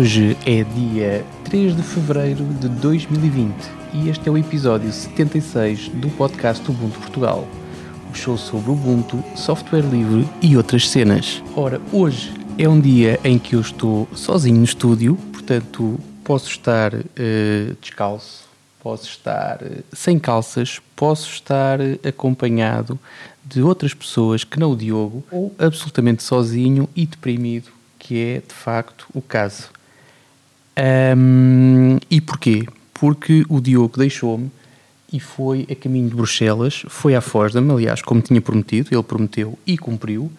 Hoje é dia 3 de fevereiro de 2020 e este é o episódio 76 do podcast Ubuntu Portugal, o show sobre Ubuntu, software livre e outras cenas. Ora, hoje é um dia em que eu estou sozinho no estúdio, portanto posso estar uh, descalço, posso estar uh, sem calças, posso estar uh, acompanhado de outras pessoas que não o Diogo, ou absolutamente sozinho e deprimido, que é de facto o caso. Um, e porquê? Porque o Diogo deixou-me e foi a caminho de Bruxelas, foi à Fosdam, aliás, como tinha prometido, ele prometeu e cumpriu.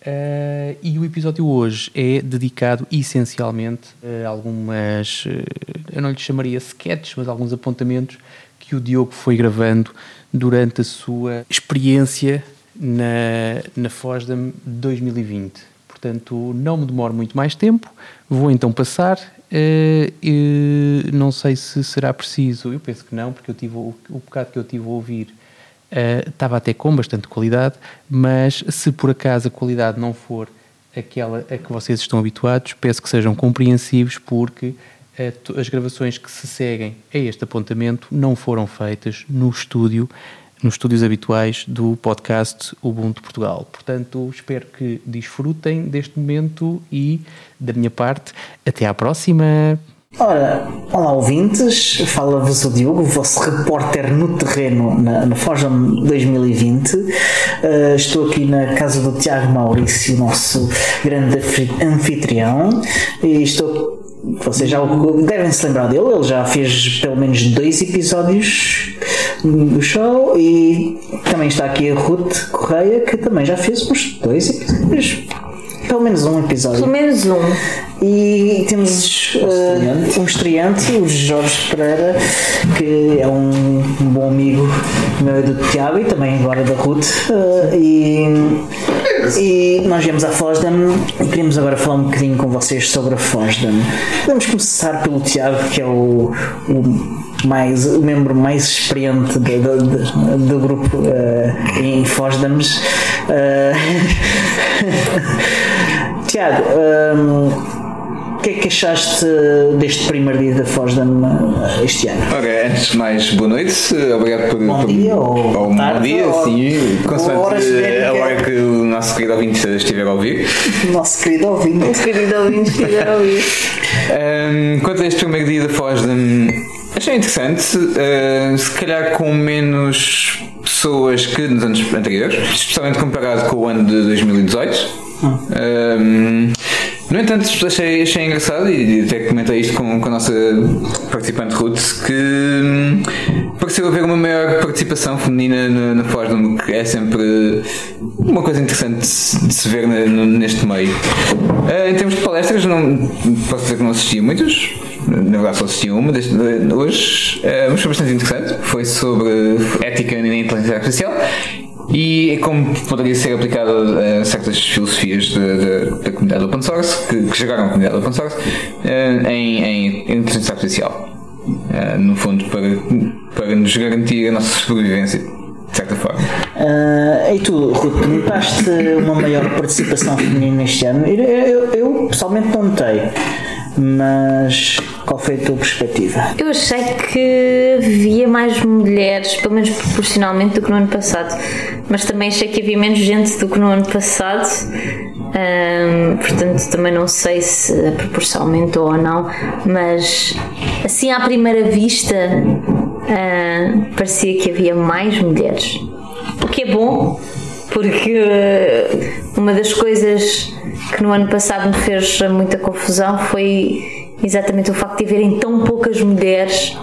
Uh, e o episódio hoje é dedicado essencialmente a algumas, uh, eu não lhe chamaria sketches, mas alguns apontamentos que o Diogo foi gravando durante a sua experiência na, na Fosdam 2020. Portanto, não me demoro muito mais tempo, vou então passar. Uh, não sei se será preciso, eu penso que não, porque eu tive, o, o bocado que eu tive a ouvir uh, estava até com bastante qualidade, mas se por acaso a qualidade não for aquela a que vocês estão habituados, peço que sejam compreensivos, porque uh, as gravações que se seguem a este apontamento não foram feitas no estúdio nos estúdios habituais do podcast Ubuntu Portugal. Portanto, espero que desfrutem deste momento e, da minha parte, até à próxima! Ora, olá ouvintes, fala-vos o Diogo, vosso repórter no terreno na, na Forja 2020. Uh, estou aqui na casa do Tiago Maurício, nosso grande anfitrião, e estou vocês já devem se lembrar dele, ele já fez pelo menos dois episódios do show e também está aqui a Ruth Correia que também já fez uns dois episódios. Pelo menos um episódio. Pelo menos um. E temos uh, um estreante, o Jorge Pereira, que é um, bom amigo meu do Tiago e também agora da Ruth. Uh, e, e nós viemos à Fosdam e queríamos agora falar um bocadinho com vocês sobre a Fosdam. Vamos começar pelo Tiago, que é o, o mais, o membro mais experiente do, do, do grupo uh, em Fosdams. Uh, Tiago, um, o que é que achaste deste primeiro dia da Fosdam eh, este ano? Ok, antes de mais, boa noite, obrigado por. Bom dia ou, ou tarde, bom dia, ou, sim, consoante a hora que o nosso querido ouvinte estiver a ouvir. Nosso querido ouvinte. Nosso querido ouvinte estiver a ouvir. Um, quanto a este primeiro dia da Fosdam, achei interessante, uh, se calhar com menos pessoas que nos anos anteriores, especialmente comparado com o ano de 2018. Um, no entanto, achei, achei engraçado e até comentei isto com, com a nossa participante Ruth que hum, pareceu haver uma maior participação feminina na, na Fórum, que é sempre uma coisa interessante de se ver na, neste meio. Uh, em termos de palestras, não, posso dizer que não assisti a muitos, na verdade só assisti uma deste, hoje, uh, mas foi bastante interessante. Foi sobre ética na inteligência artificial e como poderia ser aplicado a certas filosofias da comunidade open source, que, que chegaram à comunidade open source, uh, em, em inteligência artificial. Uh, no fundo, para, para nos garantir a nossa sobrevivência, de certa forma. Uh, e tu, Ruth, notaste uma maior participação feminina este ano? Eu, eu, eu pessoalmente não notei mas qual foi a tua perspectiva? Eu achei que havia mais mulheres, pelo menos proporcionalmente, do que no ano passado, mas também achei que havia menos gente do que no ano passado. Portanto, também não sei se a proporção aumentou ou não, mas assim à primeira vista parecia que havia mais mulheres, o que é bom, porque uma das coisas que no ano passado me fez muita confusão foi exatamente o facto de haverem tão poucas mulheres,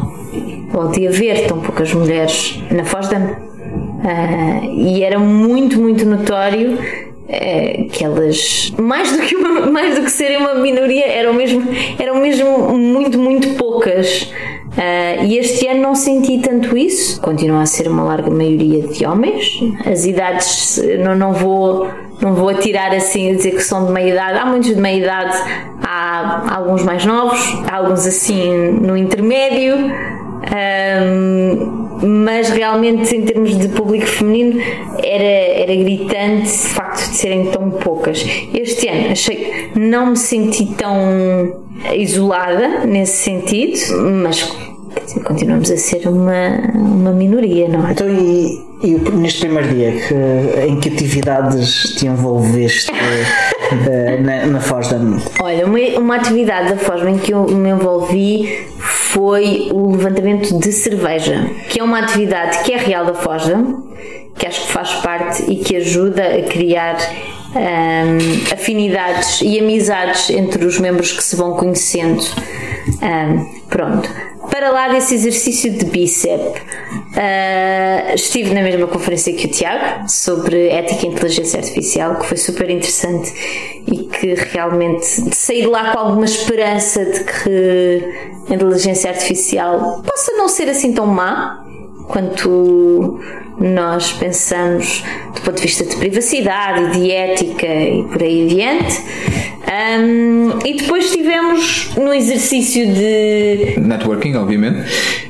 ou de haver tão poucas mulheres na Fosdam. Uh, e era muito, muito notório uh, que elas, mais do que, uma, mais do que serem uma minoria, eram mesmo, eram mesmo muito, muito poucas. Uh, e este ano não senti tanto isso. Continua a ser uma larga maioria de homens. As idades, não, não vou não vou atirar assim a dizer que são de meia idade. Há muitos de meia idade, há alguns mais novos, há alguns assim no intermédio. Um, mas realmente em termos de público feminino era, era gritante o facto de serem tão poucas. Este ano achei não me senti tão isolada nesse sentido, mas dizer, continuamos a ser uma, uma minoria, não é? Então, e, e neste primeiro dia, que, em que atividades te envolveste uh, na, na FOSDAM? Olha, uma, uma atividade da FOSDAM em que eu me envolvi foi o levantamento de cerveja, que é uma atividade que é real da FOSDAM, que acho que faz parte e que ajuda a criar um, afinidades e amizades entre os membros que se vão conhecendo. Um, pronto. Para lá desse exercício de bíceps, uh, estive na mesma conferência que o Tiago sobre ética e inteligência artificial, que foi super interessante e que realmente saí de lá com alguma esperança de que a inteligência artificial possa não ser assim tão má quanto nós pensamos do ponto de vista de privacidade, de ética e por aí adiante. Um, e depois tivemos no exercício de networking, obviamente,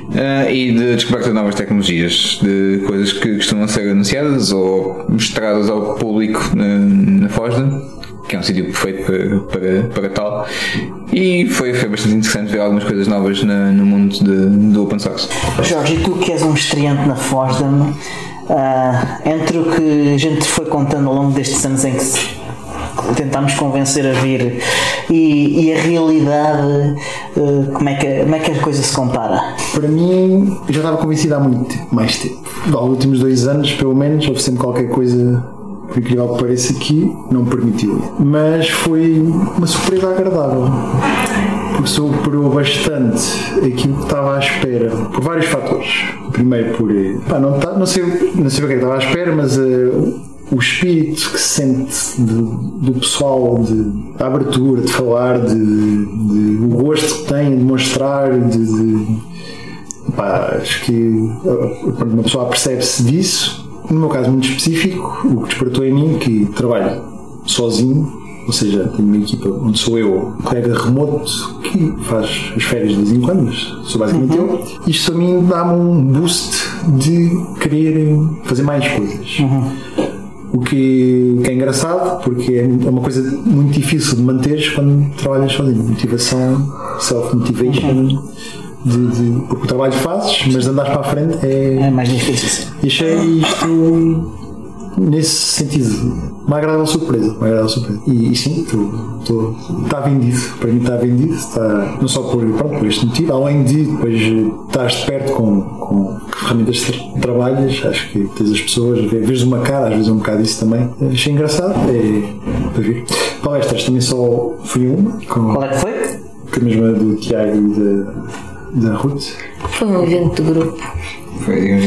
uh, e de descoberta de novas tecnologias, de coisas que costumam ser anunciadas ou mostradas ao público na, na FOSDA que é um sítio perfeito para, para, para tal. E foi, foi bastante interessante ver algumas coisas novas na, no mundo de, do open source. Jorge, e tu que és um estreante na FOSDEM, uh, entre o que a gente foi contando ao longo destes anos em que tentámos convencer a vir e, e a realidade, uh, como, é que, como é que a coisa se compara? Para mim, já estava convencido há muito mais tempo. Nos últimos dois anos, pelo menos, houve sempre qualquer coisa por incrível que pareça aqui, não permitiu. Mas foi uma surpresa agradável. Porque superou bastante aquilo que estava à espera, por vários fatores. Primeiro, por. Pá, não, tá, não, sei, não sei o que é estava à espera, mas. Uh, o espírito que se sente de, do pessoal, de, da abertura, de falar, de, de, o gosto que tem de mostrar, de, de pá, acho que eh, uma pessoa percebe-se disso no meu caso muito específico, o que despertou em mim que trabalho sozinho, ou seja, tenho uma equipa onde sou eu, um colega remoto que faz as férias de vez em quando, mas sou basicamente uhum. eu. Isto a mim dá-me um boost de querer fazer mais coisas. Uhum. O que, que, é engraçado, porque é, é uma coisa muito difícil de manter quando trabalhas sozinho. Motivação, self-motivation. Uhum de, de, porque o trabalho fazes, mas de andares para a frente é, é mais difícil. E achei isto nesse sentido uma agradável surpresa, uma agradável surpresa. E, e sim, está vendido, para mim está vendido, está, não só por, pronto, por este motivo, além de depois estás de perto com, com que ferramentas trabalhas, acho que tens as pessoas, vês uma cara, às vezes é um bocado isso também. Achei engraçado, é para ver. Palestras também só fui uma. Com, Qual é que foi? Que a mesma do Tiago e da da Ruth? Foi um evento de grupo. Foi um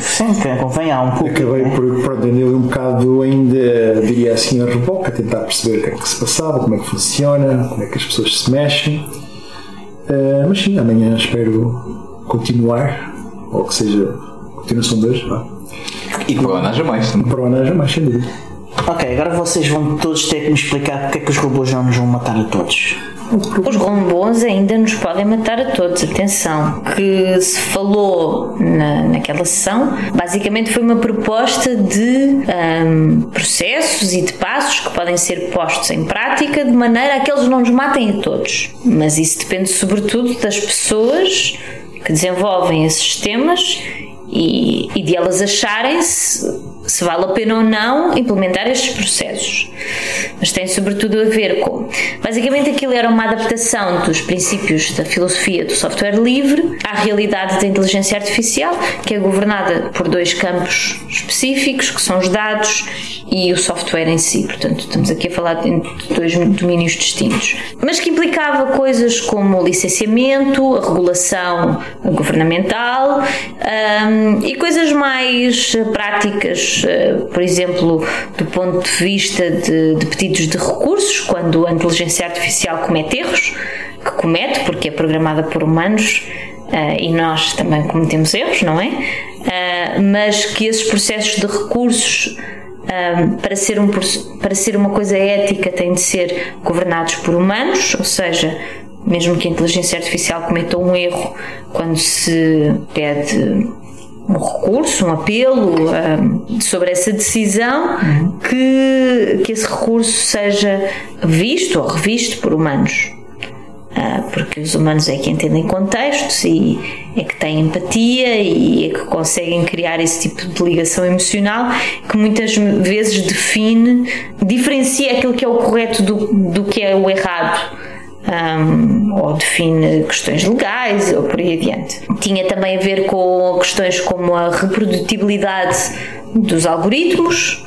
Sim, convém há um pouco. Acabei por pronto, andei um bocado ainda, diria assim, a reboca, tentar perceber o que é que se passava, como é que funciona, como é que as pessoas se mexem. Uh, mas sim, amanhã espero continuar, ou que seja, continuação de hoje. E para o ano haja mais também. Para o ano haja mais, sem dúvida. Ok, agora vocês vão todos ter que me explicar porque é que os robôs não nos vão matar a todos. Os robôs ainda nos podem matar a todos. Atenção, que se falou na, naquela sessão, basicamente foi uma proposta de um, processos e de passos que podem ser postos em prática de maneira a que eles não nos matem a todos. Mas isso depende sobretudo das pessoas que desenvolvem esses sistemas e, e de elas acharem-se se vale a pena ou não implementar estes processos. Mas tem sobretudo a ver com. Basicamente, aquilo era uma adaptação dos princípios da filosofia do software livre à realidade da inteligência artificial, que é governada por dois campos específicos, que são os dados e o software em si. Portanto, estamos aqui a falar de dois domínios distintos. Mas que implicava coisas como o licenciamento, a regulação governamental um, e coisas mais práticas, uh, por exemplo, do ponto de vista de, de pedidos de recursos, quando a inteligência artificial comete erros, que comete porque é programada por humanos. Uh, e nós também cometemos erros, não é? Uh, mas que esses processos de recursos um, para, ser um, para ser uma coisa ética têm de ser governados por humanos, ou seja, mesmo que a inteligência artificial cometa um erro quando se pede um recurso, um apelo um, sobre essa decisão, que, que esse recurso seja visto ou revisto por humanos. Ah, porque os humanos é que entendem contextos e é que têm empatia e é que conseguem criar esse tipo de ligação emocional que muitas vezes define, diferencia aquilo que é o correto do, do que é o errado. Um, ou define questões legais ou por aí adiante. Tinha também a ver com questões como a reprodutibilidade dos algoritmos,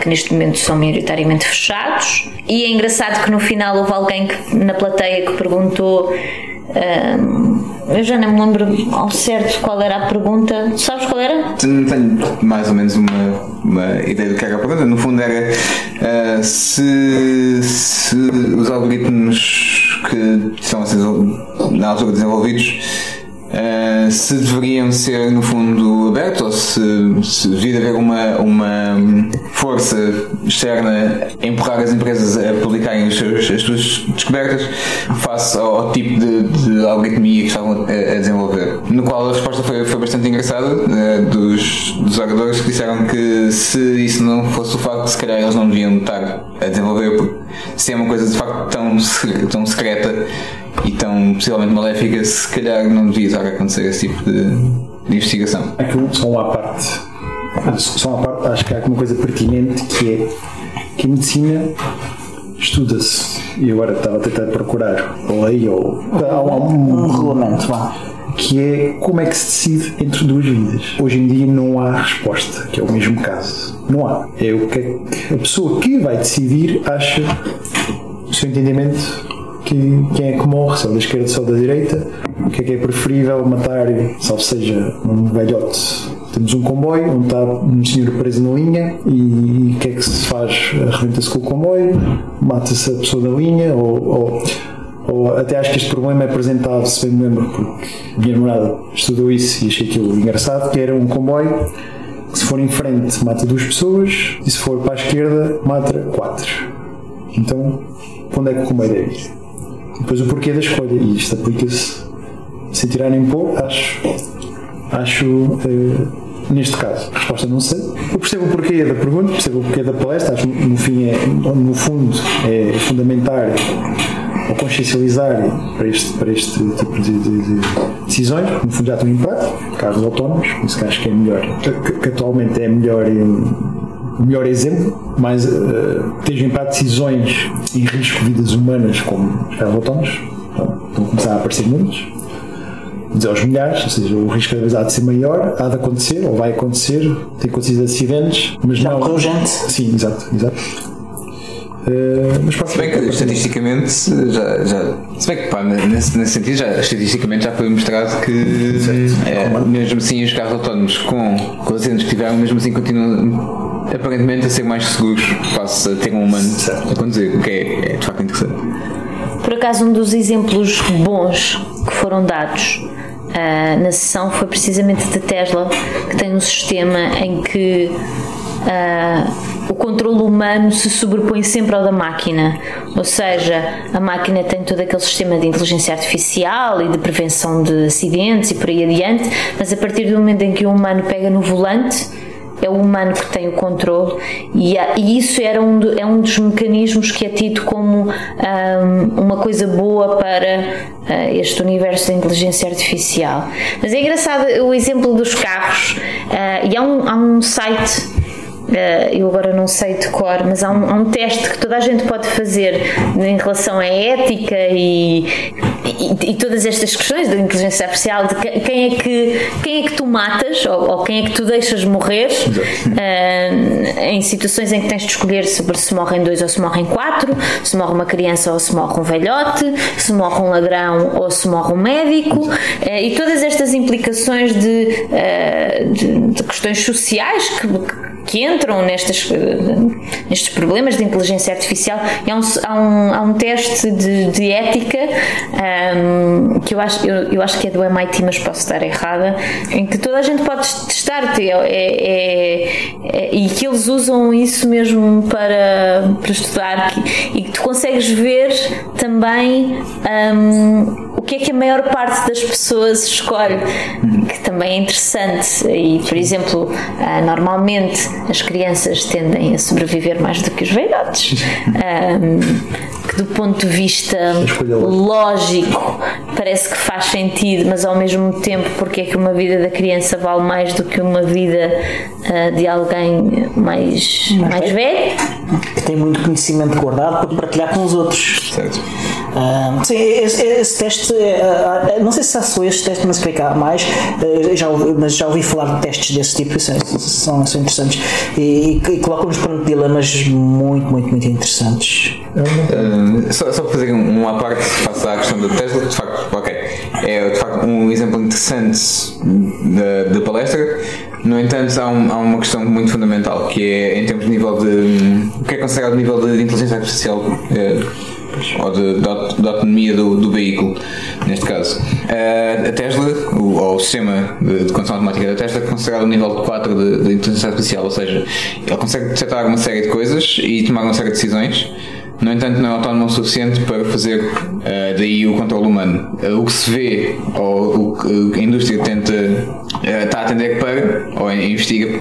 que neste momento são maioritariamente fechados, e é engraçado que no final houve alguém que, na plateia que perguntou. Um, eu já não me lembro ao certo qual era a pergunta. Sabes qual era? Tenho mais ou menos uma, uma ideia do que era a pergunta. No fundo, era uh, se, se os algoritmos que são assim, na altura desenvolvidos Uh, se deveriam ser no fundo abertos ou se, se devia haver uma, uma força externa a empurrar as empresas a publicarem as suas descobertas face ao, ao tipo de, de, algoritmia que estavam a, a, desenvolver. No qual a resposta foi, foi bastante engraçada uh, dos, dos oradores que disseram que se isso não fosse o facto, se calhar eles não deviam estar a desenvolver, porque se é uma coisa de facto tão, tão secreta e tão possivelmente maléfica, se calhar não devia estar a acontecer esse tipo de, de investigação. Aquilo só uma parte. Só uma parte, acho que há uma coisa pertinente que é que a medicina estuda-se. E agora estava a tentar procurar a lei ou há um, um regulamento, vá que é como é que se decide entre duas vidas. Hoje em dia não há resposta, que é o mesmo caso. Não há. É o que a pessoa que vai decidir acha o seu entendimento que quem é que morre, se é da esquerda, é da direita, o que é que é preferível matar, salvo seja um velhote. Temos um comboio onde está um senhor preso na linha e o que é que se faz? Arrebenta-se com o comboio, mata-se a pessoa da linha ou, ou, ou, até acho que este problema é apresentado, se bem me lembro, porque minha namorada estudou isso e achei aquilo engraçado, que era um comboio que se for em frente mata duas pessoas e se for para a esquerda mata quatro. Então, onde é que o comboio deve ir? Depois o porquê da escolha, e isto aplica-se sem tirar nem pôr, acho, acho uh, neste caso. Resposta não sei. Eu percebo o porquê da pergunta, percebo o porquê da palestra, acho no, fim é, no fundo é fundamentar ou consciencializar para este, para este tipo de, de, de decisões, no fundo já estão em prática, carros autónomos, isso que acho que é melhor, que, que atualmente é melhor o melhor exemplo, mas uh, em para decisões em risco de vidas humanas como os carros autónomos, então, estão a começar a aparecer muitos, dizer aos milhares, ou seja, o risco cada vez há de ser maior, há de acontecer, ou vai acontecer, tem acontecido acidentes, mas Já não. correu gente. Sim, exato, exato. Uh, mas se bem que estatisticamente já, já se bem que pá, nesse, nesse sentido já, estatisticamente já foi mostrado que é, mesmo assim os carros autónomos com, com acidentes que tiveram mesmo assim continuam aparentemente a ser mais seguros face a ter um humano a conduzir, o que é, é de facto interessante. Por acaso, um dos exemplos bons que foram dados uh, na sessão foi precisamente da Tesla, que tem um sistema em que uh, o controle humano se sobrepõe sempre ao da máquina. Ou seja, a máquina tem todo aquele sistema de inteligência artificial e de prevenção de acidentes e por aí adiante, mas a partir do momento em que o humano pega no volante é o humano que tem o controle e, e isso era um, é um dos mecanismos que é tido como um, uma coisa boa para uh, este universo da inteligência artificial. Mas é engraçado o exemplo dos carros uh, e há um, há um site eu agora não sei de cor, mas há um, há um, teste que toda a gente pode fazer em relação à ética e, e, e todas estas questões da inteligência artificial de quem é que, quem é que tu matas ou, ou quem é que tu deixas morrer uh, em situações em que tens de escolher sobre se morrem dois ou se morrem quatro, se morre uma criança ou se morre um velhote, se morre um ladrão ou se morre um médico uh, e todas estas implicações de, de, de questões sociais que, que entram nestes, nestes problemas de inteligência artificial. E há um, há um, há um teste de, de ética um, que eu acho, eu, eu, acho que é do MIT, mas posso estar errada, em que toda a gente pode testar é, é, é, e que eles usam isso mesmo para, para estudar e que tu consegues ver também um, o que é que a maior parte das pessoas escolhe, que também é interessante. E, por exemplo, uh, normalmente as crianças tendem a sobreviver mais do que os velhotes. Um, do ponto de vista lógico parece que faz sentido, mas ao mesmo tempo porque é que uma vida da criança vale mais do que uma vida ah, de alguém mais, mais velho? Que tem muito conhecimento guardado para partilhar com os outros. Certo. Ah, sim, esse, esse teste, ah, não sei se sou este teste, mas explicar mais, ah, já mas já ouvi falar de testes desse tipo e são, são, são interessantes e, e colocam-nos perante dilemas muito, muito, muito interessantes. Uh, só, só para fazer um- uma parte face à questão da Tesla, de facto, ok, é de facto um exemplo interessante da, da palestra. No entanto, há, um- há uma questão muito fundamental que é em termos de nível de. o que é considerado nível de inteligência artificial eh, ou de, de de autonomia do, do veículo, neste caso. Eh, a Tesla, o, ou o sistema de, de condução automática da Tesla, é considerado o nível 4 de, de inteligência artificial, ou seja, ele consegue detectar uma série de coisas e tomar uma série de decisões. No entanto, não é autónomo o suficiente para fazer eh, daí o controle humano. Eh, o que se vê, ou o que a indústria tenta, eh, está a atender para, ou investiga,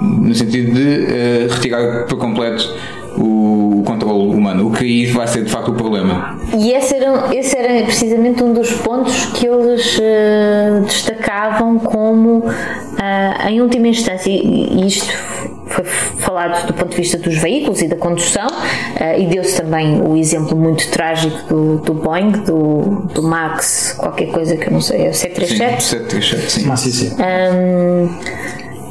no sentido de retirar por completo o, controle humano, o que aí vai ser de facto o problema. E esse era, esse era precisamente um dos pontos que eles destacavam como, em última instância, e isto foi falado do ponto de vista dos veículos e da condução, ah, e deu-se também o exemplo muito trágico do, do Boeing, do, do Max, qualquer coisa que eu não sei, é o Sim, 737. 737, sim. Ah, sim, sim. Hum,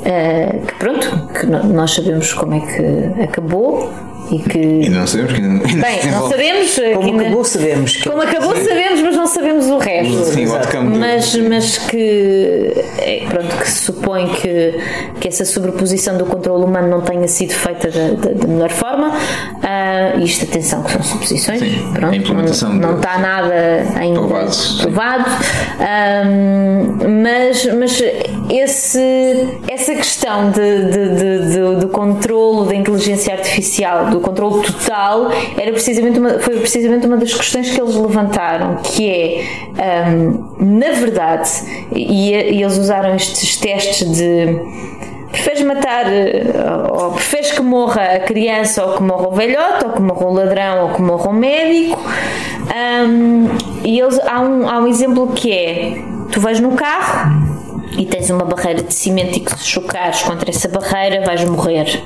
eh, que pronto, que nós sabemos como é que acabou e que. Ainda não sabemos que ainda Bem, não sabemos. eh, que Como ainda- acabou, sabemos que como acabou, sabemos, mas não sabemos o resto. Sim, o do- mas, mas que, é, pronto, que se supõe que, que essa sobreposição do controle humano não tenha sido feita da, da- da melhor forma. Ah, isto, atenção, que são suposições. Sim, pronto, a implementação não, não está nada ainda Provado, sim. provado. Ahm, mas, mas esse, essa questão de, de, de- de- do controlo da inteligência artificial, do controlo total, era precisamente uma, foi precisamente uma das questões que eles levantaram, que é, ahm, na verdade, e, e eles usaram estes testes de preferes matar eh, ou preferes que morra a criança ou que morra o velhote ou que morra o ladrão ou que morra o médico Ahm, e eles, há, um, há um exemplo que é tu vais no carro e tens uma barreira de cimento e que se chocares contra essa barreira vais morrer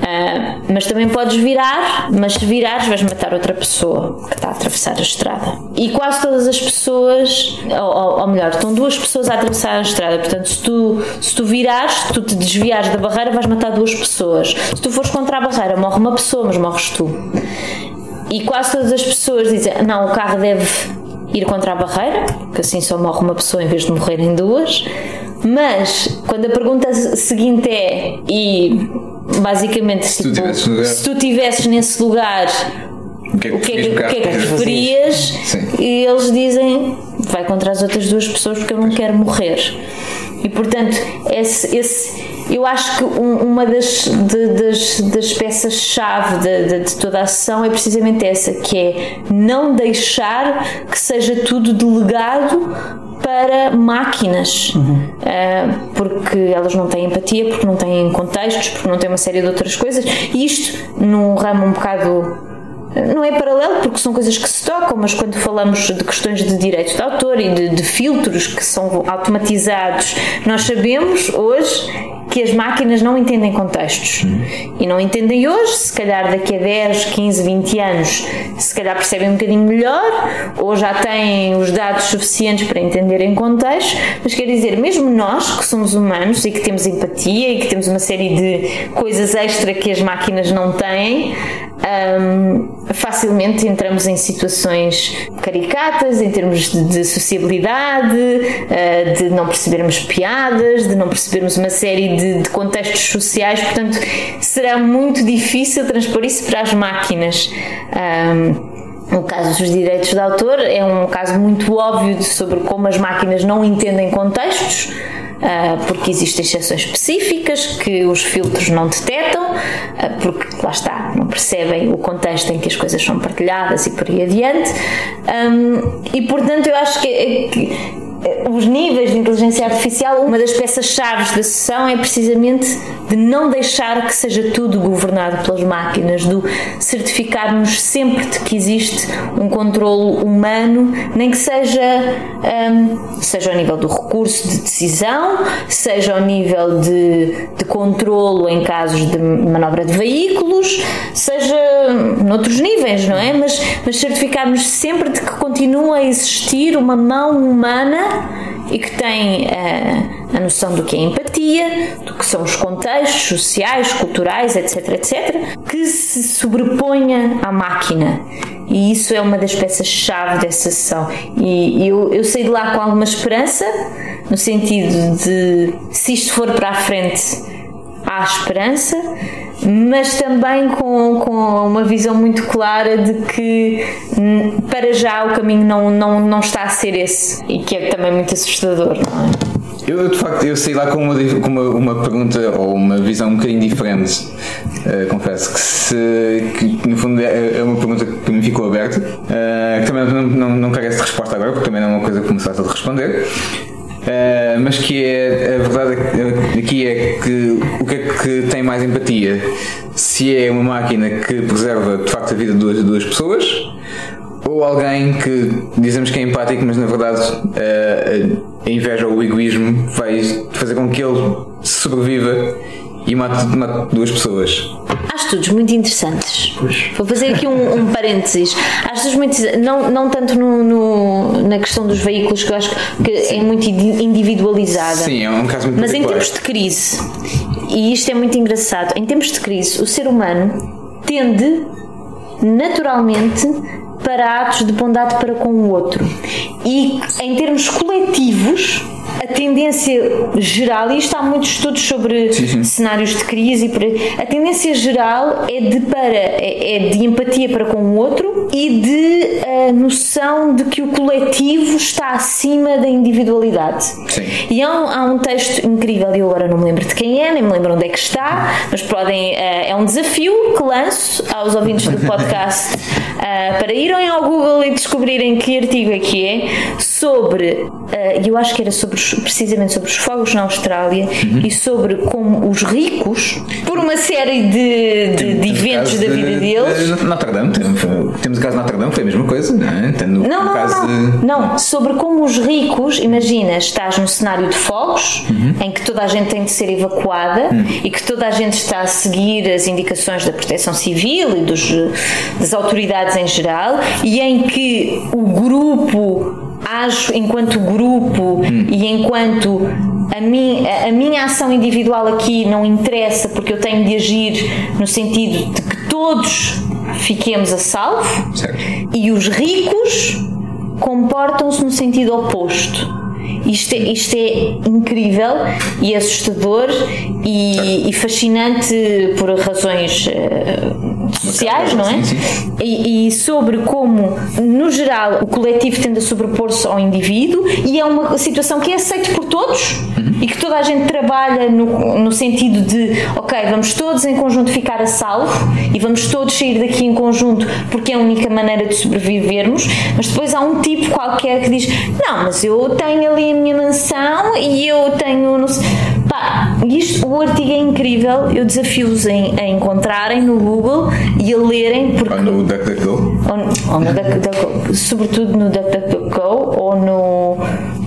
ah, mas também podes virar, mas se virares vais matar outra pessoa que está a atravessar a estrada. E quase todas as pessoas, ou, ou- melhor, estão duas pessoas a atravessar a estrada. Portanto, se tu, se tu virares, se tu te desviares da barreira, vais matar duas pessoas. Se tu fores contra a barreira, morre uma pessoa, mas morres tu. E quase todas as pessoas dizem: não, o carro deve ir contra a barreira, porque assim só morre uma pessoa em vez de morrerem duas. Mas quando a pergunta seguinte é: e basicamente, tu tipo, lugar. se tu estivesses nesse lugar, O que é o que é que, que, é que Preferias-. E eles dizem: vai contra as outras duas pessoas porque eu não quero morrer. E portanto, esse, esse- eu acho que um- uma das, de- das, das peças-chave de, de- de toda a sessão é precisamente essa, que é não deixar que seja tudo delegado para máquinas, Ah, porque elas não têm empatia, porque não têm contextos, porque não têm uma série de outras coisas. E isto, num ramo um bocado não é paralelo porque são coisas que se tocam, mas quando falamos de questões de direitos de autor e de, de filtros que são automatizados, nós sabemos hoje que as máquinas não entendem contextos. E não entendem hoje, se calhar daqui a 10, 15, 20 anos, se calhar percebem um bocadinho melhor, ou já têm os dados suficientes para entenderem contextos, mas quer dizer, mesmo nós que somos humanos e que temos empatia e que temos uma série de coisas extra que as máquinas não têm, hum, facilmente entramos em situações caricatas em termos de, de sociabilidade, eh, de não percebermos piadas, de não percebermos uma série de, de contextos sociais, portanto, será muito difícil transpor isso para as máquinas. O caso dos direitos de autor é um caso muito óbvio de- sobre como as máquinas não entendem contextos, ah, porque existem exceções específicas que os filtros não detectam, ah, porque lá está, não percebem o contexto em que as coisas são partilhadas e por aí adiante. E portanto, eu acho que, é os níveis de inteligência artificial, uma das peças-chave da sessão é precisamente de não deixar que seja tudo governado pelas máquinas, do certificarmos sempre de que existe um controle humano, nem que seja, um, seja ao nível do recurso de decisão, seja ao nível de, de controlo em casos de manobra de veículos, seja noutros níveis, não é? Mas, mas certificarmos sempre de que continua a existir uma mão humana e que tem uh, a noção do que é empatia, do que são os contextos sociais, culturais, etc, etc, que se sobreponha à máquina. E isso é uma das peças-chave dessa sessão. E eu, eu saí de lá com alguma esperança, no sentido de se isto for para a frente, há esperança, mas também com, com uma visão muito clara de que hum, para já o caminho não, não, não está a ser esse e que é também muito assustador, não é? Eu, de facto, eu saí lá com uma, com uma, uma pergunta ou uma visão um bocadinho diferente. Uh, confesso que, se, que, no fundo, é, é uma pergunta que mim ficou aberta, uh, que também não, não, não carece de resposta agora, porque também não é uma coisa que me fácil de responder. Uh, mas que é a verdade aqui é que o que é que tem mais empatia? Se é uma máquina que preserva de facto a vida de duas, duas pessoas ou alguém que dizemos que é empático, mas na verdade uh, a inveja ou o egoísmo vai fazer com que ele sobreviva e mate, mate duas pessoas. Há estudos muito interessantes. Pois. Vou fazer aqui um, um parênteses. Há estudos muito não, não tanto no, no, na questão dos veículos, que eu acho que é muito individualizada. Sim, é um caso muito Mas em particular. tempos de crise, e isto é muito engraçado, em tempos de crise, o ser humano tende naturalmente para atos de bondade para com o outro. E em termos coletivos, a tendência geral, e isto há muitos estudos sobre Sim, sim. cenários de crise, a tendência geral é de, para, é, é de empatia para com o outro e de a noção de que o coletivo está acima da individualidade. Sim. E há um, há um texto incrível, e eu agora não me lembro de quem é, nem me lembro onde é que está, mas podem. eh, é um desafio que lanço aos ouvintes do podcast eh, para irem ao Google e descobrirem que artigo é que é sobre. eh, E eu acho que era sobre os- precisamente sobre os fogos na Austrália e sobre como os ricos, por uma série de, de, de eventos da vida deles. De Notre Dame, temos, o caso de Notre Dame, foi a mesma coisa, não é? Não, caso não, de- não. Sobre como os ricos, imagina, estás num cenário de fogos em que toda a gente tem de ser evacuada e que toda a gente está a seguir as indicações da proteção civil e dos, das autoridades em geral e em que o grupo age enquanto grupo e enquanto a, mi, a, a minha ação individual aqui não interessa porque eu tenho de agir no sentido de que todos fiquemos a salvo Certo. e os ricos comportam-se no sentido oposto. Isto é, isto é incrível e assustador e, e fascinante por razões eh, sociais, não é? Sim, sim. E, e sobre como, no geral, o coletivo tende a sobrepor-se ao indivíduo e é uma situação que é aceita por todos e que toda a gente trabalha no, no sentido de, ok, vamos todos em conjunto ficar a salvo e vamos todos sair daqui em conjunto porque é a única maneira de sobrevivermos, mas depois há um tipo qualquer que diz, não, mas eu tenho ali a minha mansão e eu tenho. Não sei. Pá, isto, o artigo é incrível, eu desafio-os a, a encontrarem no Google e a lerem porque Ou no DuckDuckGo. ou, ou no DuckDuckGo, sobretudo no DuckDuckGo ou no,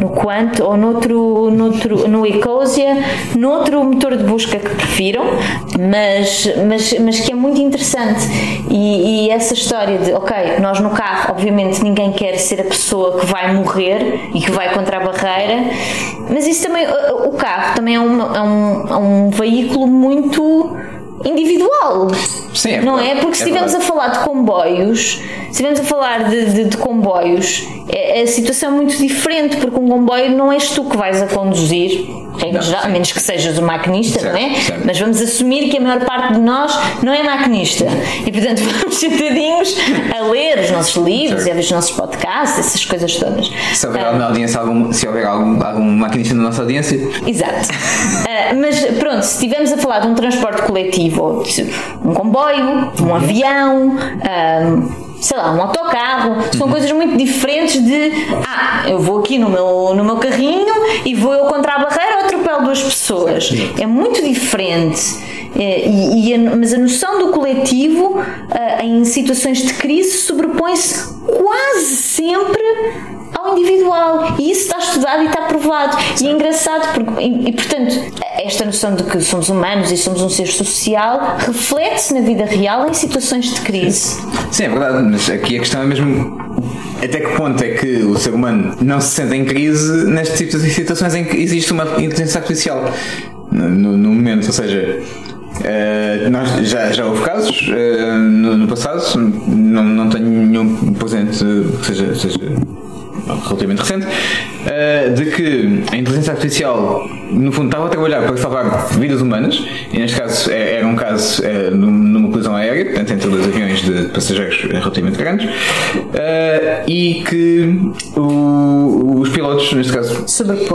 no Quant ou noutro, noutro, no Ecosia, noutro motor de busca que prefiram, mas, mas, mas que é muito interessante. E, e essa história de, ok, nós no carro, obviamente ninguém quer ser a pessoa que vai morrer e que vai contra a barreira, mas isso também, o carro também é, uma- é um, é um veículo muito individual. Sim, é não é? Porque se é estivermos a falar de comboios, se estivermos a falar de, de- de comboios, é, a situação é muito diferente, porque um comboio não és tu que vais a conduzir, regra Não, geral, a menos que sejas o maquinista, Certo, não é? certo. Mas vamos assumir que a maior parte de nós não é maquinista. E portanto vamos sentadinhos a ler os nossos livros Certo. e a ver os nossos podcasts, essas coisas todas. Se houver Ah, alguma audiência, algum, se houver algum, algum maquinista na nossa audiência, Exato. Ah, mas pronto, se estivermos a falar de um transporte coletivo, ou de um comboio, um avião, ah, sei lá, um autocarro, são coisas muito diferentes de ah, eu vou aqui no meu, no meu carrinho e vou eu contra a barreira ou atropelo duas pessoas. É muito diferente. É, e, e a- mas a noção do coletivo ah, em situações de crise sobrepõe-se quase sempre ao individual. E isso está estudado e está provado. E é engraçado porque, e, e, portanto esta noção de que somos humanos e somos um ser social reflete-se na vida real em situações de crise. Sim, é verdade, mas aqui a questão é mesmo até que ponto é que o ser humano não se sente em crise neste tipo de situações em que existe uma inteligência artificial. No, no- momento, ou seja. eh, nós já, já houve casos eh, no, no passado, não, não tenho nenhum presente que seja, seja relativamente recente, eh, de que a inteligência artificial, no fundo, estava a trabalhar para salvar vidas humanas, e neste caso é- era um caso eh, num- numa colisão aérea, portanto, entre dois aviões de passageiros relativamente grandes, eh, e que o- os pilotos, neste caso,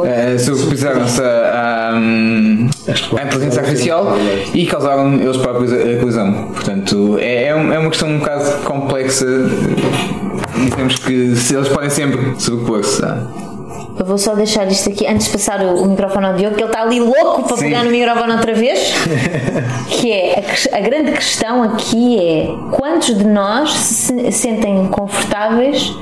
eh, sobrepuseram-se à, à, inteligência artificial e causaram eles próprios a colisão. Portanto, é, é é uma questão um bocado complexa. Dizemos que se eles podem sempre sobrepor-se. à- eu vou só deixar isto aqui antes de passar o, o microfone ao Diogo que ele está ali louco para Sim. pegar no microfone outra vez que é a, a grande questão aqui é quantos de nós se sentem confortáveis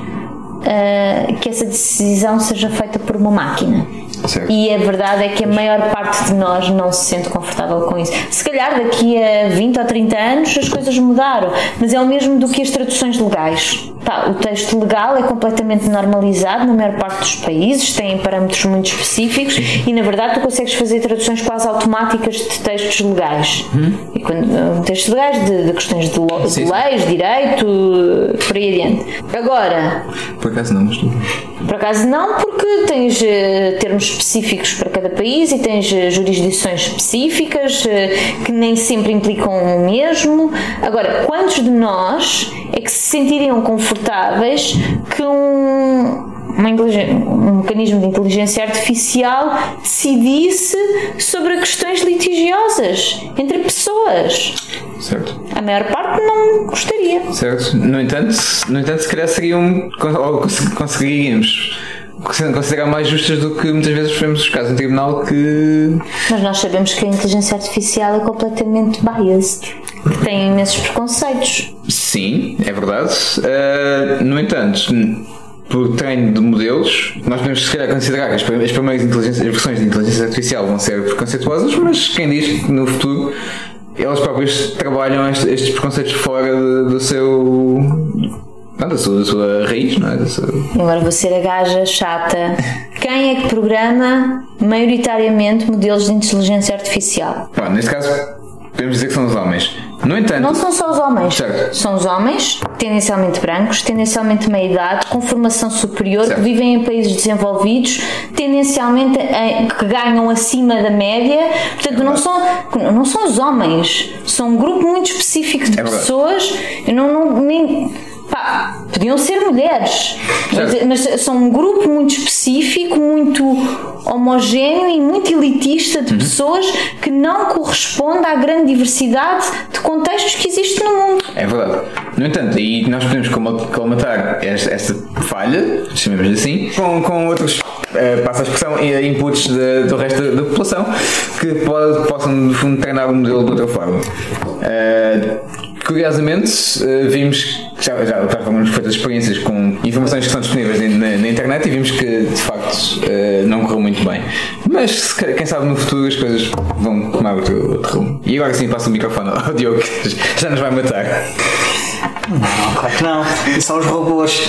ah, que essa decisão seja feita por uma máquina Certo. E a verdade é que a maior parte de nós não se sente confortável com isso. Se calhar daqui a 20 ou 30 anos as coisas mudaram, mas é o mesmo do que as traduções legais. Tá, o texto legal é completamente normalizado na maior parte dos países, tem parâmetros muito específicos e na verdade tu consegues fazer traduções quase automáticas de textos legais. E quando, textos legais de, de questões de, lo- de Sim, sim. leis, direito, por aí adiante. Agora, Por acaso não, mas. por acaso não, porque tens eh, termos específicos para cada país e tens eh, jurisdições específicas eh, que nem sempre implicam o mesmo. Agora, quantos de nós é que se sentiriam confortáveis que um, um mecanismo de inteligência artificial decidisse sobre questões litigiosas entre pessoas? Certo. A maior parte não gostaria. Certo. No entanto, no entanto se calhar seriam. Ou cons- conseguiríamos considerar mais justas do que muitas vezes vemos os casos em tribunal que. Mas nós sabemos que a inteligência artificial é completamente biased, que tem imensos preconceitos. Sim, é verdade. Uh, no entanto, por treino de modelos, nós podemos se calhar considerar que as prim- as primeiras inteligências- as versões de inteligência artificial vão ser preconceituosas, mas quem diz que no futuro eles próprios trabalham este- estes preconceitos fora do seu. Da, sua, da sua raiz, não é? Sua- Agora vou ser a gaja chata. Quem é que programa maioritariamente modelos de inteligência artificial? Pronto, neste caso, podemos dizer que são os homens. No entanto, Não são só os homens. Certo. São os homens, tendencialmente brancos, tendencialmente meia idade, com formação superior, Certo. que vivem em países desenvolvidos, tendencialmente em- que ganham acima da média. Portanto, não são, não são os homens, são um grupo muito específico de É pessoas. Eu não, não- nem, pá, podiam ser mulheres, mas, mas são um grupo muito específico, muito homogéneo e muito elitista Uhum. de pessoas que não corresponde à grande diversidade de contextos que existe no mundo. É verdade. No entanto, aí nós podemos colma- colmatar esta, esta falha, chamemos assim, com, com outros, eh, passa a expressão, inputs de- do resto da, da população que pode- possam, no fundo, treinar o modelo de outra forma. Eh, curiosamente, eh, vimos que já, já, já fomos feitas experiências com informações que são disponíveis na, na internet e vimos que, de facto, eh, não correu muito bem. Mas, quem sabe no futuro as coisas vão tomar outro, outro rumo. E agora sim, passo o microfone ao Diogo, que já nos vai matar. Não, claro que não. São os robôs.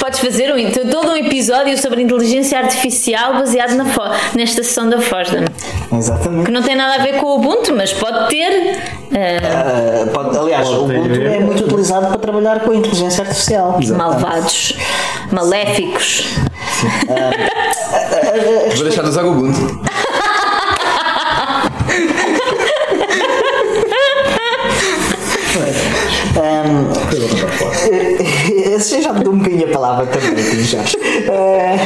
Podes fazer um, todo um episódio sobre inteligência artificial baseado na nesta sessão da Fosdem. Exatamente. Que não tem nada a ver com o Ubuntu, mas pode ter. ah, Ah, pode- aliás, o Ubuntu é muito utilizado para trabalhar com a inteligência artificial. malvados, maléficos. Vou deixar de usar o Ubuntu. Um, Você já me deu um bocadinho a palavra também, aqui, Jorge. Eh,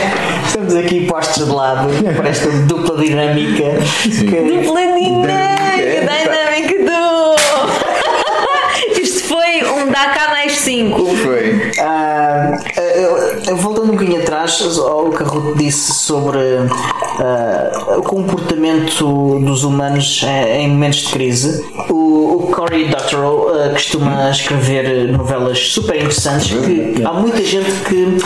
estamos aqui postos de lado por esta dupla dinâmica. Que, Dupla dinâmica, dinâmica do. Isto foi dá cá mais 5. Foi. Ah, ah, voltando um bocadinho atrás ao que a Ruth disse sobre ah, o comportamento dos humanos eh, em momentos de crise, o, o Cory Doctorow ah, costuma escrever novelas super interessantes que há muita gente que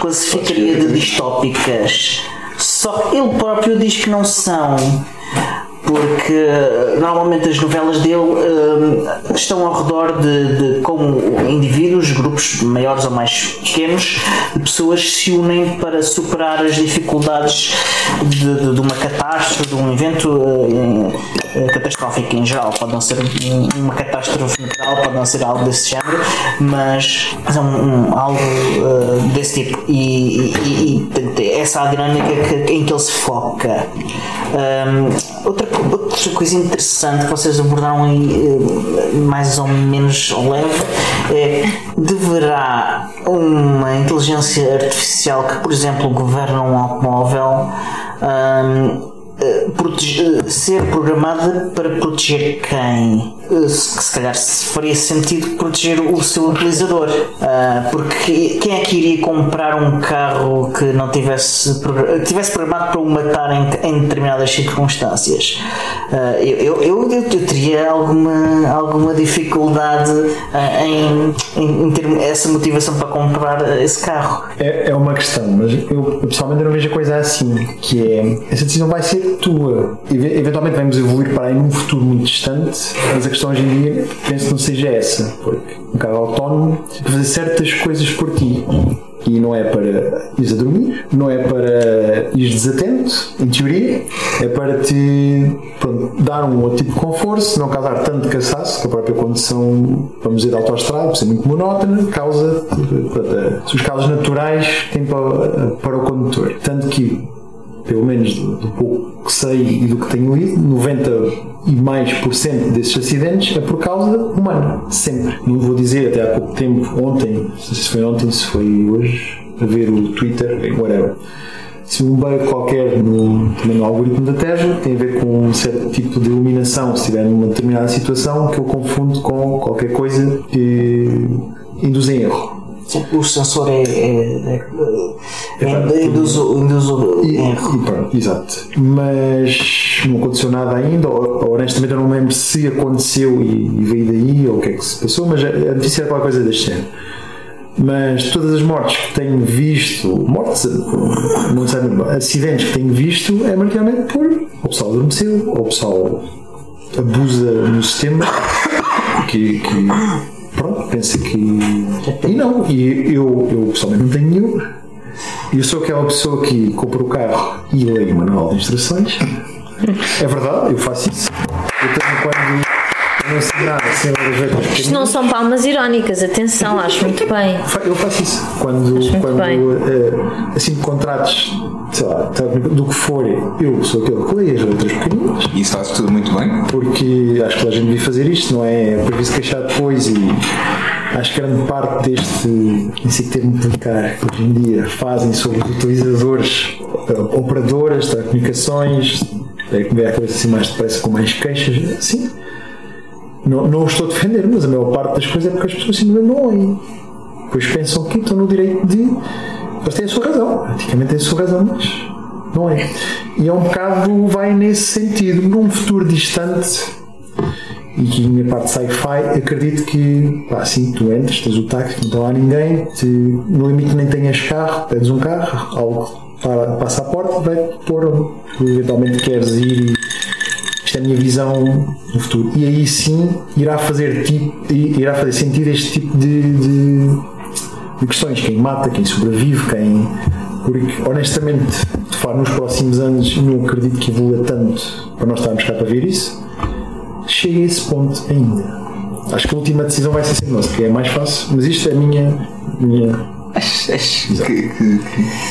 classificaria de distópicas. Só que ele próprio diz que não são porque eh, normalmente as novelas dele eh, estão ao redor de, de como indivíduos, grupos maiores ou mais pequenos, pessoas se unem para superar as dificuldades de, de- de uma catástrofe, de um evento eh, catastrófico em geral. Pode não ser um- uma catástrofe natural, pode não ser algo desse género, mas é um, um- algo eh, desse tipo. E, e- e- essa é a dinâmica que- em que ele se foca. Um, outra, outra coisa interessante que vocês abordaram aí, eh, mais ou menos leve, é deverá uma inteligência artificial que, por exemplo, governa um automóvel. um, eh, eh, ser programada para proteger quem? Que se calhar faria sentido proteger o seu utilizador. Ah, porque quem é que iria comprar um carro que não tivesse, tivesse programado para o matar em, em determinadas circunstâncias? Ah, eu, eu, eu, eu- eu teria alguma, alguma dificuldade ah, em, em, em ter essa motivação para comprar esse carro. É, é uma questão, mas eu pessoalmente não vejo a coisa assim, que é essa decisão vai ser tua. Eve- Eventualmente vamos evoluir para aí num futuro muito distante, mas a questão hoje em dia penso que não seja essa, porque um carro autónomo fazer certas coisas por ti. E não é para ires a dormir, não é para ires desatento, em teoria, é para te pronto, dar um outro tipo de conforto, não causar tanto cansaço, que a própria condição, vamos dizer, de autoestrada, por ser muito monótona, causa portanto, os causas naturais para, para o condutor. Tanto que pelo menos do, pouco que sei e do que tenho lido, 90 e mais por cento desses acidentes é por causa humana, sempre. Não vou dizer até há pouco tempo, ontem, se foi ontem, se foi hoje, a ver o Twitter, whatever. Se um bug qualquer no, também no algoritmo da Teja tem a ver com um certo tipo de iluminação, se estiver numa determinada situação, que eu confundo com qualquer coisa que induz em erro. O sensor é, é, é, é induz induz o erro. exato. Mas não aconteceu nada ainda, ou, honestamente eu não lembro se aconteceu e, e veio daí, ou o que é que se passou, mas a notícia era qualquer coisa deste género. Mas todas as mortes que tenho visto, mortes, não sei, acidentes que tenho visto, é marcadamente por o pessoal adormeceu, ou o pessoal abusa no sistema, que, que pronto, pensa que. E não, e eu, eu pessoalmente não tenho nenhum. Eu sou aquela pessoa que compra o carro e leio o manual de instruções. É verdade, eu faço isso. Eu tenho quando não sei nada, sem ler as letras Isto não são palmas irónicas, atenção, acho muito bem. eu faço isso. Quando, quando eh, assim, contratos, sei lá, do que for, eu sou aquele que leio as letras pequeninas. Isso faz tudo muito bem. porque acho que toda a gente devia fazer isto, não é? Para vir se queixar depois e acho que grande parte deste, que termo aplicar, que hoje em dia fazem sobre os utilizadores, eh, operadoras, telecomunicações, é que vem à cabeça assim mais depressa com mais queixas, sim. Não, não estou a defender, mas a maior parte das coisas é porque as pessoas simplesmente não ouvem. Depois pensam que estão no direito de. Eles têm a sua razão, praticamente têm a sua razão, mas não é. E é um bocado, vai nesse sentido, num futuro distante, e que minha parte sci-fi, acredito que, pá, assim, tu entras, tens o táxi, não está lá ninguém, te, no limite nem tenhas carro, pedes um carro, algo para, passa à porta, vai pôr onde tu eventualmente queres ir a minha visão no futuro. E aí sim irá fazer, tipo, irá fazer sentido este tipo de, de, de questões. Quem mata, quem sobrevive, quem. Porque honestamente, de fato, nos próximos anos não acredito que evolua tanto para nós estarmos cá para ver isso. Chega a esse ponto ainda. Acho que a última decisão vai ser sempre nossa, porque é mais fácil, mas isto é a minha. minha Que- que- que-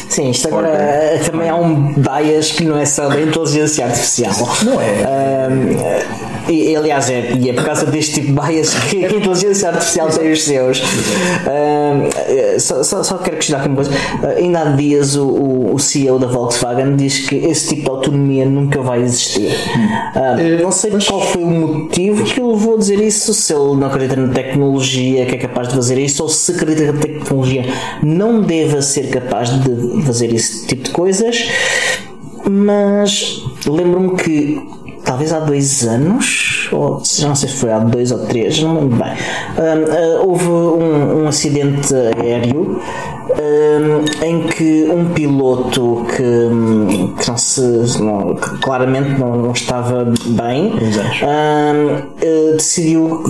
Sim, isto agora eh, também há um bias que não é só da inteligência artificial. Não é. Ahm, E, aliás, é, e é por causa deste tipo de bias que a inteligência artificial tem os seus. Uh, só, só, só, quero questionar aqui uma coisa. Uh, ainda há dias o, o, o, CEO da Volkswagen diz que esse tipo de autonomia nunca vai existir. Uh, não sei qual foi o motivo que o levou a dizer isso, se ele não acredita na tecnologia que é capaz de fazer isso, ou se acredita que a tecnologia não deva ser capaz de fazer esse tipo de coisas. Mas lembro-me que talvez há dois anos, ou já não sei se foi há dois ou três, não lembro bem, uh, houve um, um, acidente aéreo em que um piloto que, que não se não, que claramente não, não, estava bem uh, decidiu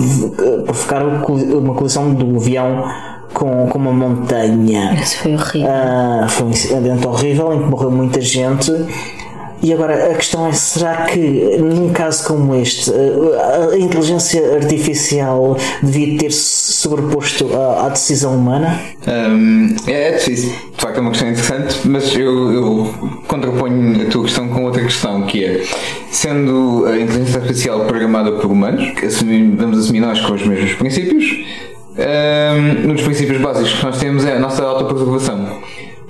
provocar uma colisão do avião com, com uma montanha. Isso foi horrível. Uh, foi um acidente horrível em que morreu muita gente e agora a questão é: será que num caso como este a inteligência artificial devia ter se sobreposto à, à decisão humana? Um, é, é de facto é uma questão interessante, mas eu, eu contraponho a tua questão com outra questão que é sendo a inteligência artificial programada por humanos, assumir, vamos assumir nós com os mesmos princípios. Um, dos princípios básicos que nós temos é a nossa autopreservação.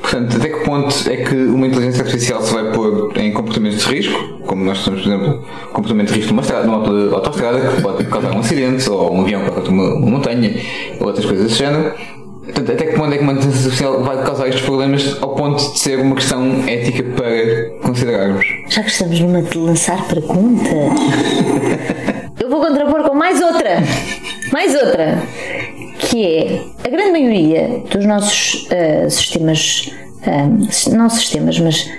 Portanto, até que ponto é que uma inteligência artificial se vai pôr em comportamentos de risco, como nós temos, por exemplo, comportamento de risco numa, estrada, numa autostrada que pode causar um acidente, ou um avião que corta uma, uma montanha, ou outras coisas desse género. Portanto, até que ponto é que uma inteligência artificial vai causar estes problemas ao ponto de ser uma questão ética para considerarmos? Já que estamos numa de lançar perguntas, eu vou contrapor com mais outra. Mais outra que é a grande maioria dos nossos uh, sistemas, uh, não sistemas, mas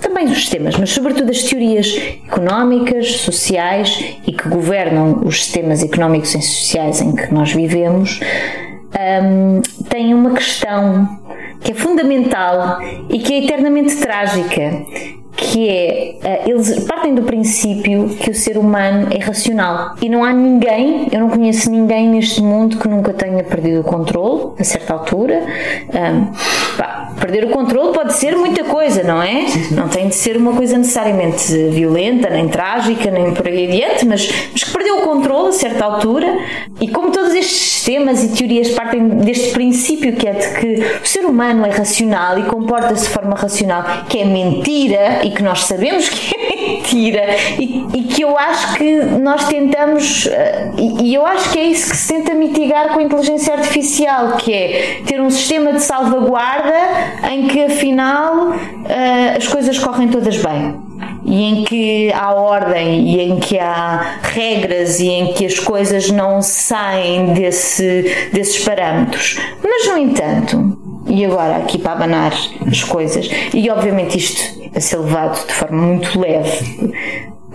também os sistemas, mas sobretudo as teorias económicas, sociais e que governam os sistemas económicos e sociais em que nós vivemos, um, ehm, têm uma questão que é fundamental e que é eternamente trágica, que é, eh, eles partem do princípio que o ser humano é racional e não há ninguém, eu não conheço ninguém neste mundo que nunca tenha perdido o controle a certa altura. Um, perder o controle pode ser muita coisa, não é? Não tem de ser uma coisa necessariamente violenta, nem trágica, nem por aí adiante, mas, mas que perdeu o controle a certa altura e como todos estes sistemas e teorias partem deste princípio que é de que o ser humano é racional e comporta-se de forma racional, que é mentira e que nós sabemos que é mentira e, e que eu acho que nós tentamos eh, e, e eu acho que é isso que se tenta mitigar com a inteligência artificial, que é ter um sistema de salvaguarda em que afinal eh, as coisas correm todas bem e em que há ordem e em que há regras e em que as coisas não saem desse, desses parâmetros. Mas, no entanto, e agora aqui para abanar as coisas, e obviamente isto a ser levado de forma muito leve,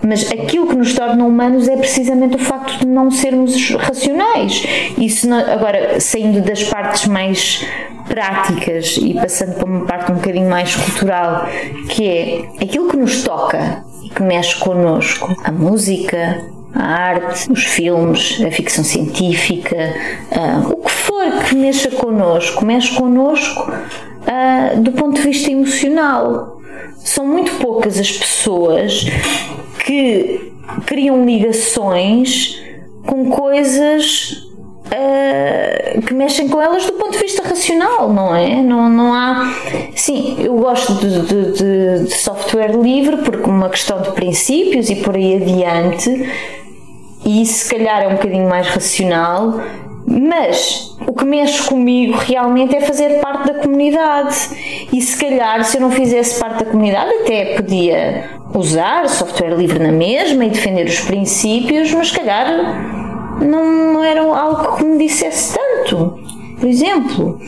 mas aquilo que nos torna humanos é precisamente o facto de não sermos racionais. Isso não, agora, saindo das partes mais práticas e passando para uma parte um bocadinho mais cultural, que é aquilo que nos toca e que mexe connosco, a música, a arte, os filmes, a ficção científica, uh, o que for que mexa connosco, mexe connosco uh, do ponto de vista emocional. São muito poucas as pessoas que criam ligações com coisas Uh, que mexem com elas do ponto de vista racional, não é? Não, não há. Sim, eu gosto de, de, de, software livre porque uma questão de princípios e por aí adiante, e se calhar é um bocadinho mais racional, mas o que mexe comigo realmente é fazer parte da comunidade. E se calhar, se eu não fizesse parte da comunidade, até podia usar software livre na mesma e defender os princípios, mas se calhar não, era algo que me dissesse tanto, por exemplo.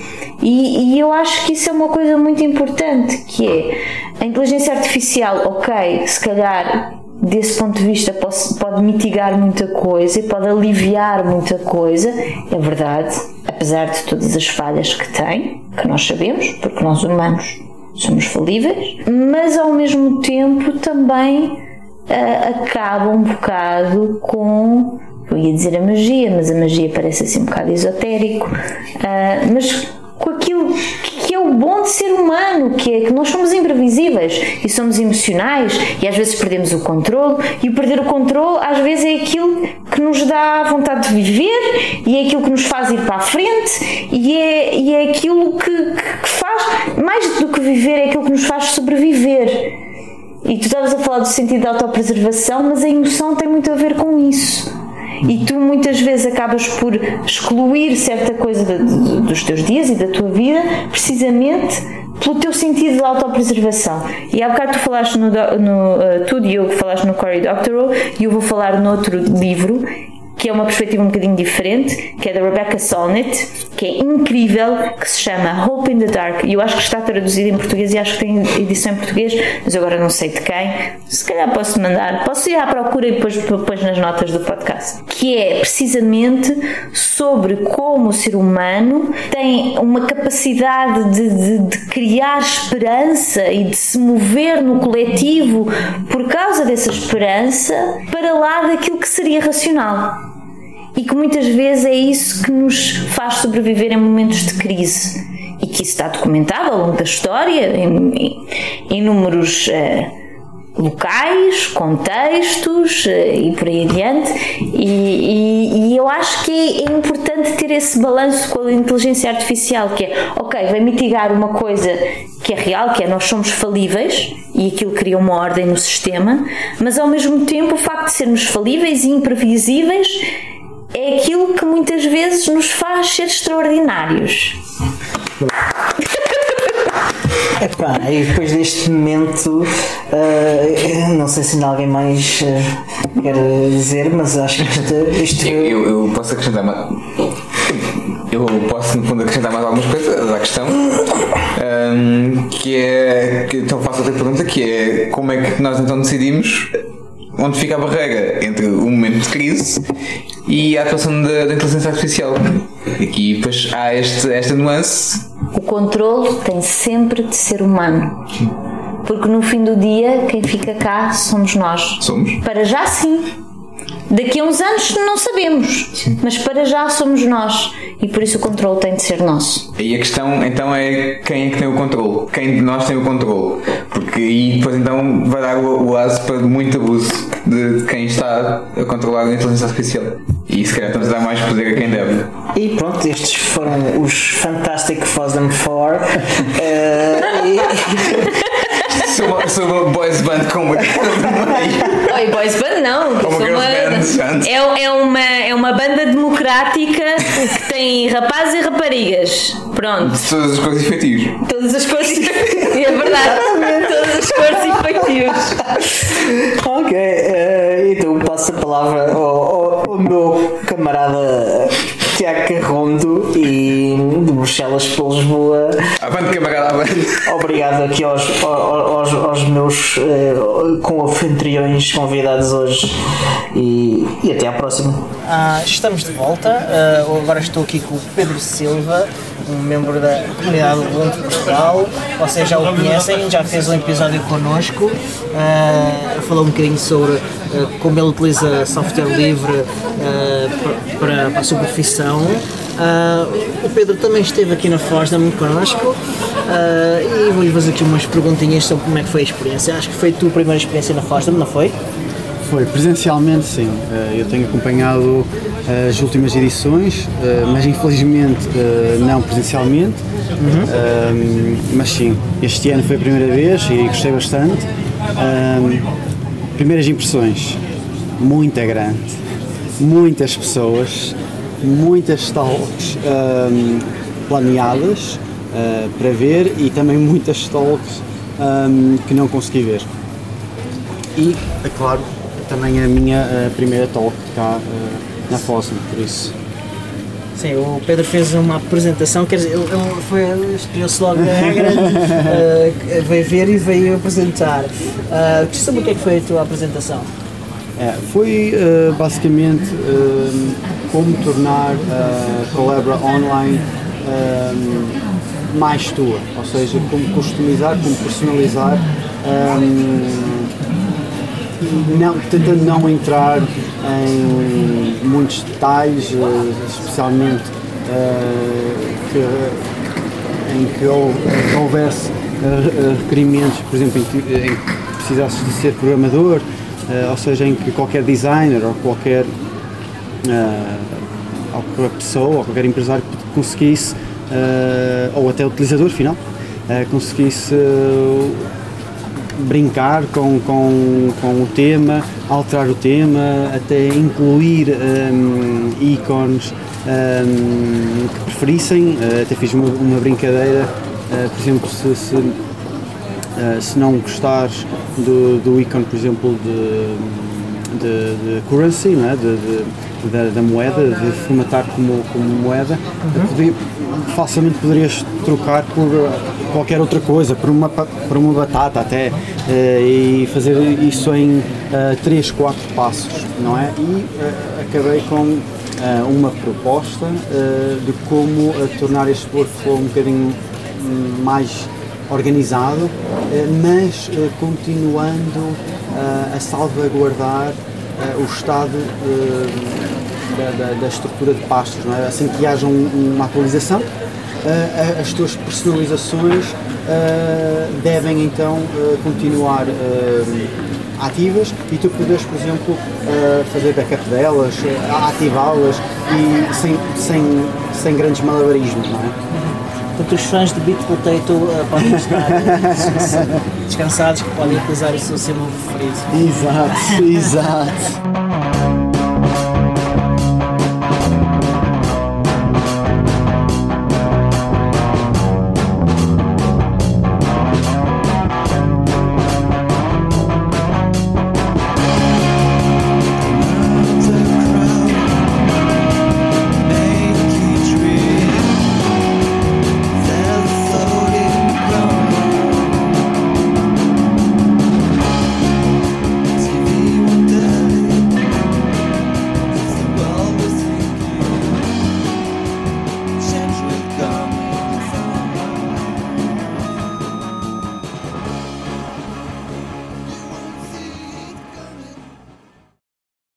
E, e, eu acho que isso é uma coisa muito importante, que é a inteligência artificial, ok, se calhar desse ponto de vista pode, pode mitigar muita coisa e pode aliviar muita coisa, é verdade, apesar de todas as falhas que tem, que nós sabemos, porque nós humanos somos falíveis, mas ao mesmo tempo também uh, acaba um bocado com eu ia dizer a magia, mas a magia parece assim um bocado esotérico, uh, mas com aquilo que é o bom de ser humano, que é que nós somos imprevisíveis e somos emocionais e às vezes perdemos o controle e o perder o controle às vezes é aquilo que nos dá vontade de viver e é aquilo que nos faz ir para a frente e é, e é aquilo que, que, que faz, mais do que viver, é aquilo que nos faz sobreviver. E tu estavas a falar do sentido da autopreservação, mas a emoção tem muito a ver com isso. E tu muitas vezes acabas por excluir certa coisa de, de, dos teus dias e da tua vida, precisamente pelo teu sentido de autopreservação. E há bocado tu falaste no, no uh, tu Diogo falaste no Cory Doctorow e eu vou falar noutro livro que é uma perspectiva um bocadinho diferente, que é da Rebecca Solnit, que é incrível, que se chama Hope in the Dark. E eu acho que está traduzido em português e acho que tem edição em português, mas agora não sei de quem. Se calhar posso mandar, posso ir à procura e depois, depois nas notas do podcast. Que é precisamente sobre como o ser humano tem uma capacidade de, de, de criar esperança e de se mover no coletivo por causa dessa esperança para lá daquilo que seria racional e que muitas vezes é isso que nos faz sobreviver em momentos de crise. E que isso está documentado ao longo da história em, em, em números uh, locais, contextos uh, e por aí adiante. E, e, e, eu acho que é importante ter esse balanço com a inteligência artificial que é, ok, vai mitigar uma coisa que é real, que é nós somos falíveis e aquilo cria uma ordem no sistema, mas ao mesmo tempo o facto de sermos falíveis e imprevisíveis é aquilo que muitas vezes nos faz ser extraordinários. Epá, e depois deste momento, uh, não sei se alguém mais uh, quer dizer, mas acho que isto. isto... Eu, eu, eu, posso acrescentar mais. Eu posso, no fundo, acrescentar mais algumas coisas à questão, um, que é. Que, então faço outra pergunta, que é como é que nós então decidimos onde fica a barreira entre o momento de crise e a atuação da, da inteligência artificial. Aqui depois há este, esta nuance. O controle tem sempre de ser humano. Porque no fim do dia, quem fica cá somos nós. Somos? Para já sim. Daqui a uns anos não sabemos, Sim. mas para já somos nós e por isso o controle tem de ser nosso. E a questão então é quem é que tem o controle? Quem de nós tem o controle? Porque aí depois então vai dar o, o aso para muito abuso de quem está a controlar a inteligência artificial. E se calhar estamos a dar mais poder a quem deve. E pronto, estes foram os Fantastic Fosdem 4. uh, e... sou, sou uma boys band com uma Oi, boys band não. Uma sou uma, é, é, uma, é uma banda democrática que tem rapazes e raparigas. Pronto. De todas as cores e feitios. Todas as cores e É verdade. todas as cores e feitios. Ok, uh, então passo a palavra ao, ao, ao meu camarada Tiago Carrondo e de Bruxelas para Lisboa. Avante, camarada, avante. Obrigado aqui aos, aos, aos meus uh, com anfitriões convidados hoje e, e até à próxima. Ah, estamos de volta. Uh, agora estou aqui com o Pedro Silva, um membro da comunidade Ubuntu de Portugal. Vocês já o conhecem, já fez um episódio connosco. Uh, falou um bocadinho sobre uh, como ele utiliza software livre para, para a sua profissão. o Pedro também esteve aqui na Fosdam connosco e vou-lhe fazer aqui umas perguntinhas sobre como é que foi a experiência. Acho que foi a tua primeira experiência na Fosdam, não foi? Foi, presencialmente sim. Eu tenho acompanhado as últimas edições, mas infelizmente não presencialmente. Uhum. Mas sim, este ano foi a primeira vez e gostei bastante. Primeiras impressões, muita grande, muitas pessoas, muitas talks planeadas para ver e também muitas talks que não consegui ver. E, é claro, também a minha primeira talk cá uh, na Fosna, por isso. Sim, o Pedro fez uma apresentação, quer dizer, ele, ele foi, estreou-se logo a regra, uh, veio ver e veio apresentar. Uh, saber o que é que foi a tua apresentação? É, foi uh, basicamente como tornar a Colabra Online mais tua, ou seja, como customizar, como personalizar um, não, tentando não entrar em muitos detalhes, eh, especialmente uh, que em que hou- que houvesse eh, requerimentos, por exemplo, em que, em que precisasses de ser programador, eh, ou seja, em que qualquer designer ou qualquer eh, ou qualquer pessoa ou qualquer empresário conseguisse, eh, ou até utilizador final, eh, conseguisse eh, brincar com, com, com o tema, alterar o tema, até incluir hum, ícones hum, que preferissem. Eh, até fiz uma, uma brincadeira, eh, por exemplo, se, se, eh, se não gostares do, do ícone, por exemplo, de, de, de currency, não é? de, de- da, da moeda, de formatar como, como moeda, podia- facilmente poderias trocar por eh, qualquer outra coisa, por uma, por uma batata até, eh, e fazer isso em 3, 4 passos, não é? E eh, acabei com uma proposta de como tornar este workflow um bocadinho hum, mais organizado, mas continuando a salvaguardar o estado eh, da, da- da estrutura de pastos. Não é? Assim que haja um- uma atualização, eh, as tuas personalizações eh, devem então eh, continuar eh, ativas e tu podes, por exemplo, eh, fazer backup delas, eh, ativá-las e sem, sem, sem grandes malabarismos. Não é? Portanto, os fãs de Beat Potato uh, podem estar descansa- descansados que podem utilizar o seu símbolo preferido. Exato, exato.